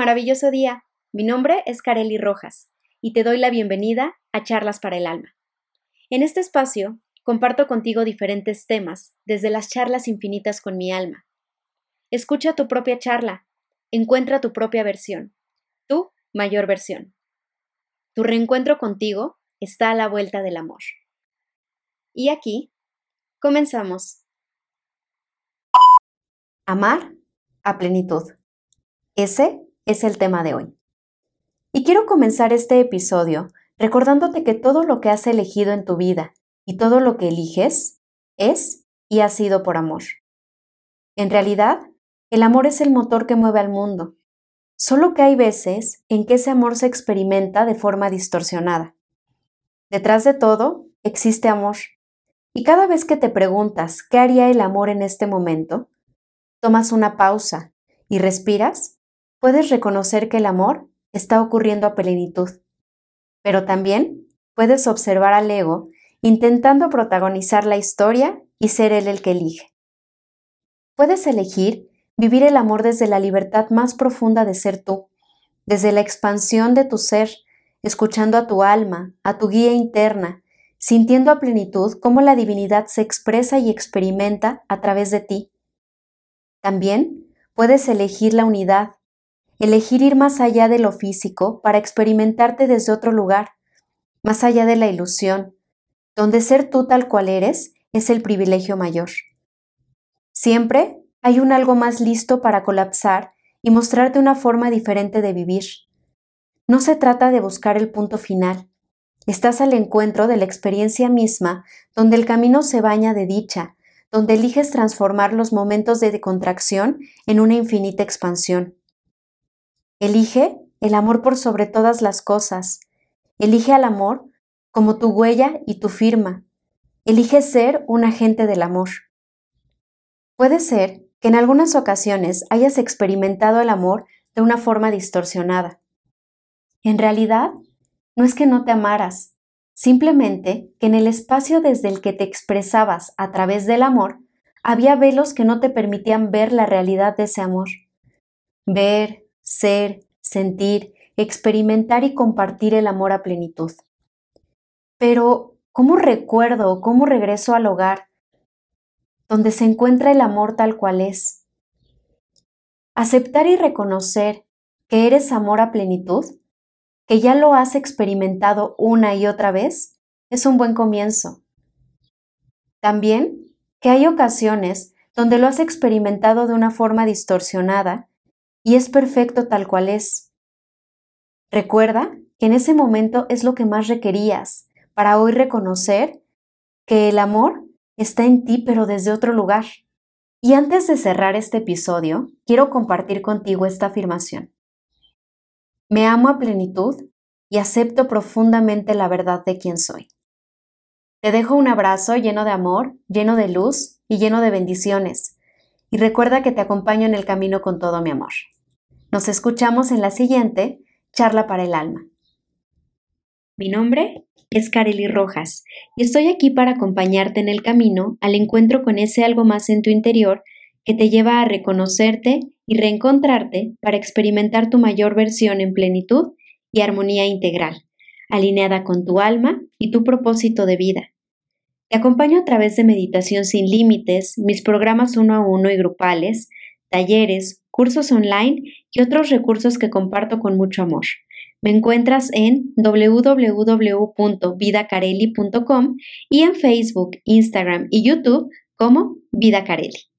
Maravilloso día. Mi nombre es Kareli Rojas y te doy la bienvenida a Charlas para el Alma. En este espacio comparto contigo diferentes temas desde las charlas infinitas con mi alma. Escucha tu propia charla, encuentra tu propia versión, tu mayor versión. Tu reencuentro contigo está a la vuelta del amor. Y aquí comenzamos. Amar a plenitud. Ese es el tema de hoy. Y quiero comenzar este episodio recordándote que todo lo que has elegido en tu vida y todo lo que eliges es y ha sido por amor. En realidad, el amor es el motor que mueve al mundo, solo que hay veces en que ese amor se experimenta de forma distorsionada. Detrás de todo existe amor, y cada vez que te preguntas qué haría el amor en este momento, tomas una pausa y respiras puedes reconocer que el amor está ocurriendo a plenitud, pero también puedes observar al ego intentando protagonizar la historia y ser él el que elige. Puedes elegir vivir el amor desde la libertad más profunda de ser tú, desde la expansión de tu ser, escuchando a tu alma, a tu guía interna, sintiendo a plenitud cómo la divinidad se expresa y experimenta a través de ti. También puedes elegir la unidad, elegir ir más allá de lo físico para experimentarte desde otro lugar, más allá de la ilusión, donde ser tú tal cual eres es el privilegio mayor. Siempre hay un algo más listo para colapsar y mostrarte una forma diferente de vivir. No se trata de buscar el punto final. Estás al encuentro de la experiencia misma, donde el camino se baña de dicha, donde eliges transformar los momentos de contracción en una infinita expansión. Elige el amor por sobre todas las cosas. Elige al amor como tu huella y tu firma. Elige ser un agente del amor. Puede ser que en algunas ocasiones hayas experimentado el amor de una forma distorsionada. En realidad, no es que no te amaras, simplemente que en el espacio desde el que te expresabas a través del amor, había velos que no te permitían ver la realidad de ese amor. Ver, ser, sentir, experimentar y compartir el amor a plenitud. Pero, ¿cómo recuerdo cómo regreso al hogar donde se encuentra el amor tal cual es? Aceptar y reconocer que eres amor a plenitud, que ya lo has experimentado una y otra vez, es un buen comienzo. También que hay ocasiones donde lo has experimentado de una forma distorsionada y es perfecto tal cual es. Recuerda que en ese momento es lo que más requerías para hoy reconocer que el amor está en ti pero desde otro lugar. Y antes de cerrar este episodio, quiero compartir contigo esta afirmación. Me amo a plenitud y acepto profundamente la verdad de quién soy. Te dejo un abrazo lleno de amor, lleno de luz y lleno de bendiciones y recuerda que te acompaño en el camino con todo mi amor. Nos escuchamos en la siguiente charla para el alma. Mi nombre es Kareli Rojas y estoy aquí para acompañarte en el camino al encuentro con ese algo más en tu interior que te lleva a reconocerte y reencontrarte para experimentar tu mayor versión en plenitud y armonía integral, alineada con tu alma y tu propósito de vida. Te acompaño a través de meditación sin límites, mis programas uno a uno y grupales, talleres, cursos online y otros recursos que comparto con mucho amor. Me encuentras en www.vidacareli.com y en Facebook, Instagram y YouTube como Vida Carelli.